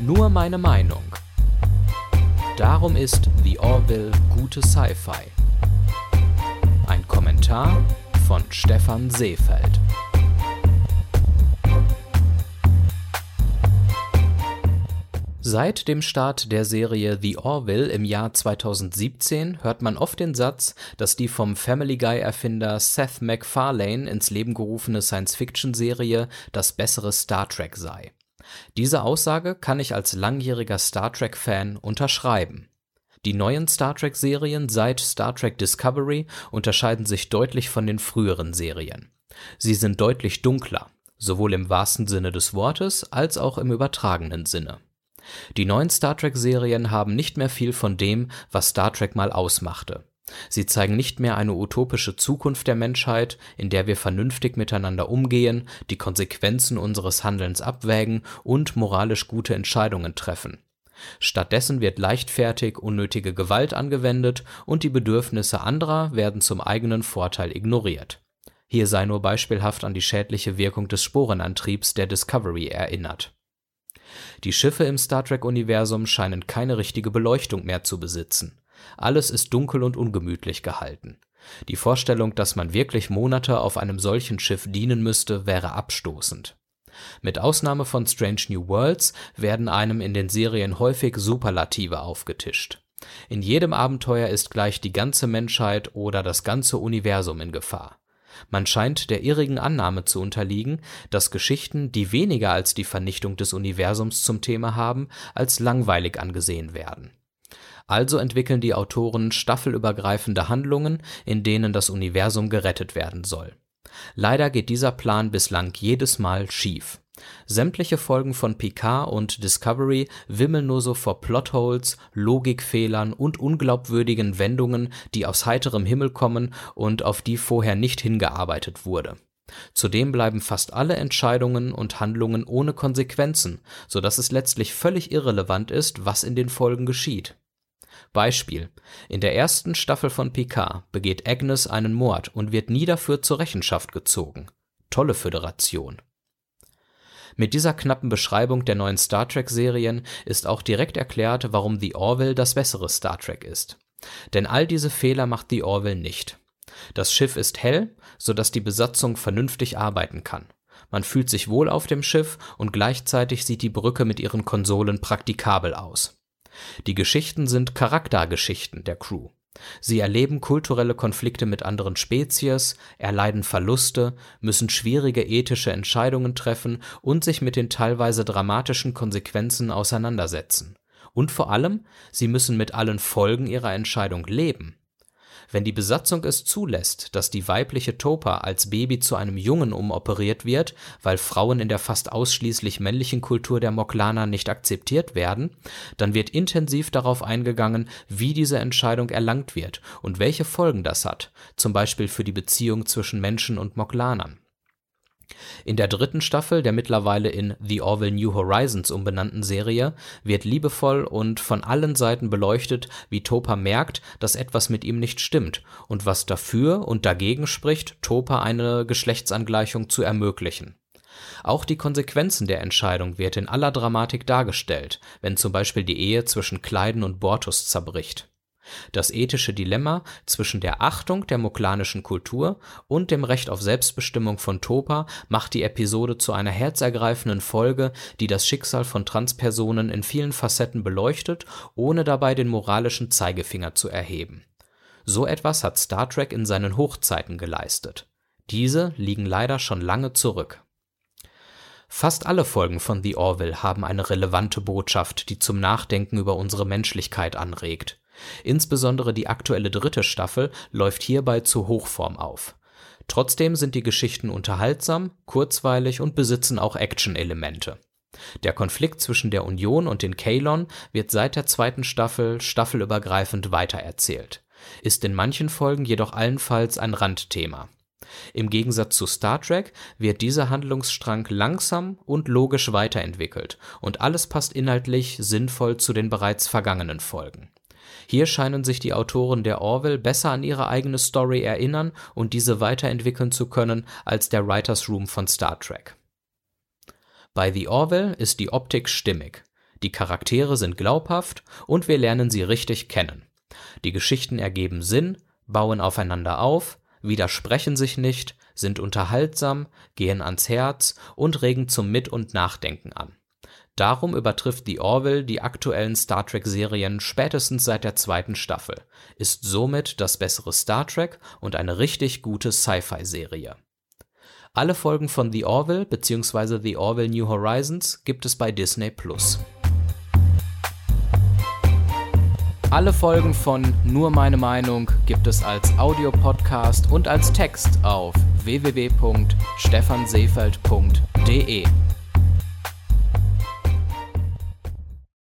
Nur meine Meinung. Darum ist The Orville gute Sci-Fi. Ein Kommentar von Stefan Seefeld. Seit dem Start der Serie The Orville im Jahr 2017 hört man oft den Satz, dass die vom Family Guy-Erfinder Seth MacFarlane ins Leben gerufene Science-Fiction-Serie das bessere Star Trek sei. Diese Aussage kann ich als langjähriger Star Trek-Fan unterschreiben. Die neuen Star Trek-Serien seit Star Trek Discovery unterscheiden sich deutlich von den früheren Serien. Sie sind deutlich dunkler, sowohl im wahrsten Sinne des Wortes als auch im übertragenen Sinne. Die neuen Star Trek-Serien haben nicht mehr viel von dem, was Star Trek mal ausmachte. Sie zeigen nicht mehr eine utopische Zukunft der Menschheit, in der wir vernünftig miteinander umgehen, die Konsequenzen unseres Handelns abwägen und moralisch gute Entscheidungen treffen. Stattdessen wird leichtfertig unnötige Gewalt angewendet und die Bedürfnisse anderer werden zum eigenen Vorteil ignoriert. Hier sei nur beispielhaft an die schädliche Wirkung des Sporenantriebs der Discovery erinnert. Die Schiffe im Star Trek-Universum scheinen keine richtige Beleuchtung mehr zu besitzen. Alles ist dunkel und ungemütlich gehalten. Die Vorstellung, dass man wirklich Monate auf einem solchen Schiff dienen müsste, wäre abstoßend. Mit Ausnahme von Strange New Worlds werden einem in den Serien häufig Superlative aufgetischt. In jedem Abenteuer ist gleich die ganze Menschheit oder das ganze Universum in Gefahr. Man scheint der irrigen Annahme zu unterliegen, dass Geschichten, die weniger als die Vernichtung des Universums zum Thema haben, als langweilig angesehen werden. Also entwickeln die Autoren staffelübergreifende Handlungen, in denen das Universum gerettet werden soll. Leider geht dieser Plan bislang jedes Mal schief. Sämtliche Folgen von Picard und Discovery wimmeln nur so vor Plotholes, Logikfehlern und unglaubwürdigen Wendungen, die aus heiterem Himmel kommen und auf die vorher nicht hingearbeitet wurde. Zudem bleiben fast alle Entscheidungen und Handlungen ohne Konsequenzen, so dass es letztlich völlig irrelevant ist, was in den Folgen geschieht Beispiel: In der ersten Staffel von Picard begeht Agnes einen Mord und wird nie dafür zur Rechenschaft gezogen. Tolle Föderation. Mit dieser knappen Beschreibung der neuen Star-Trek-Serien ist auch direkt erklärt, warum The Orville das bessere Star Trek ist. Denn all diese Fehler macht The Orville nicht. Das Schiff ist hell, so dass die Besatzung vernünftig arbeiten kann. Man fühlt sich wohl auf dem Schiff und gleichzeitig sieht die Brücke mit ihren Konsolen praktikabel aus. Die Geschichten sind Charaktergeschichten der Crew. Sie erleben kulturelle Konflikte mit anderen Spezies, erleiden Verluste, müssen schwierige ethische Entscheidungen treffen und sich mit den teilweise dramatischen Konsequenzen auseinandersetzen. Und vor allem, sie müssen mit allen Folgen ihrer Entscheidung leben wenn die Besatzung es zulässt, dass die weibliche Topa als Baby zu einem Jungen umoperiert wird, weil Frauen in der fast ausschließlich männlichen Kultur der Moklaner nicht akzeptiert werden, dann wird intensiv darauf eingegangen, wie diese Entscheidung erlangt wird und welche Folgen das hat, zum Beispiel für die Beziehung zwischen Menschen und Moklanern in der dritten Staffel der mittlerweile in The Orville New Horizons umbenannten Serie wird liebevoll und von allen Seiten beleuchtet, wie Topa merkt, dass etwas mit ihm nicht stimmt und was dafür und dagegen spricht, Topa eine Geschlechtsangleichung zu ermöglichen. Auch die Konsequenzen der Entscheidung wird in aller Dramatik dargestellt, wenn zum Beispiel die Ehe zwischen Kleiden und Bortus zerbricht das ethische Dilemma zwischen der Achtung der moklanischen Kultur und dem Recht auf Selbstbestimmung von Topa macht die Episode zu einer herzergreifenden Folge, die das Schicksal von Transpersonen in vielen Facetten beleuchtet, ohne dabei den moralischen Zeigefinger zu erheben. So etwas hat Star Trek in seinen Hochzeiten geleistet. Diese liegen leider schon lange zurück. Fast alle Folgen von The Orville haben eine relevante Botschaft, die zum Nachdenken über unsere Menschlichkeit anregt. Insbesondere die aktuelle dritte Staffel läuft hierbei zur Hochform auf. Trotzdem sind die Geschichten unterhaltsam, kurzweilig und besitzen auch Action-Elemente. Der Konflikt zwischen der Union und den Kaylon wird seit der zweiten Staffel staffelübergreifend weitererzählt, ist in manchen Folgen jedoch allenfalls ein Randthema. Im Gegensatz zu Star Trek wird dieser Handlungsstrang langsam und logisch weiterentwickelt und alles passt inhaltlich sinnvoll zu den bereits vergangenen Folgen. Hier scheinen sich die Autoren der Orville besser an ihre eigene Story erinnern und diese weiterentwickeln zu können als der Writers Room von Star Trek. Bei The Orville ist die Optik stimmig. Die Charaktere sind glaubhaft und wir lernen sie richtig kennen. Die Geschichten ergeben Sinn, bauen aufeinander auf, widersprechen sich nicht, sind unterhaltsam, gehen ans Herz und regen zum Mit und Nachdenken an. Darum übertrifft The Orville die aktuellen Star-Trek-Serien spätestens seit der zweiten Staffel, ist somit das bessere Star Trek und eine richtig gute Sci-Fi-Serie. Alle Folgen von The Orville bzw. The Orville New Horizons gibt es bei Disney+. Alle Folgen von Nur meine Meinung gibt es als Audiopodcast und als Text auf www.stephanseefeld.de.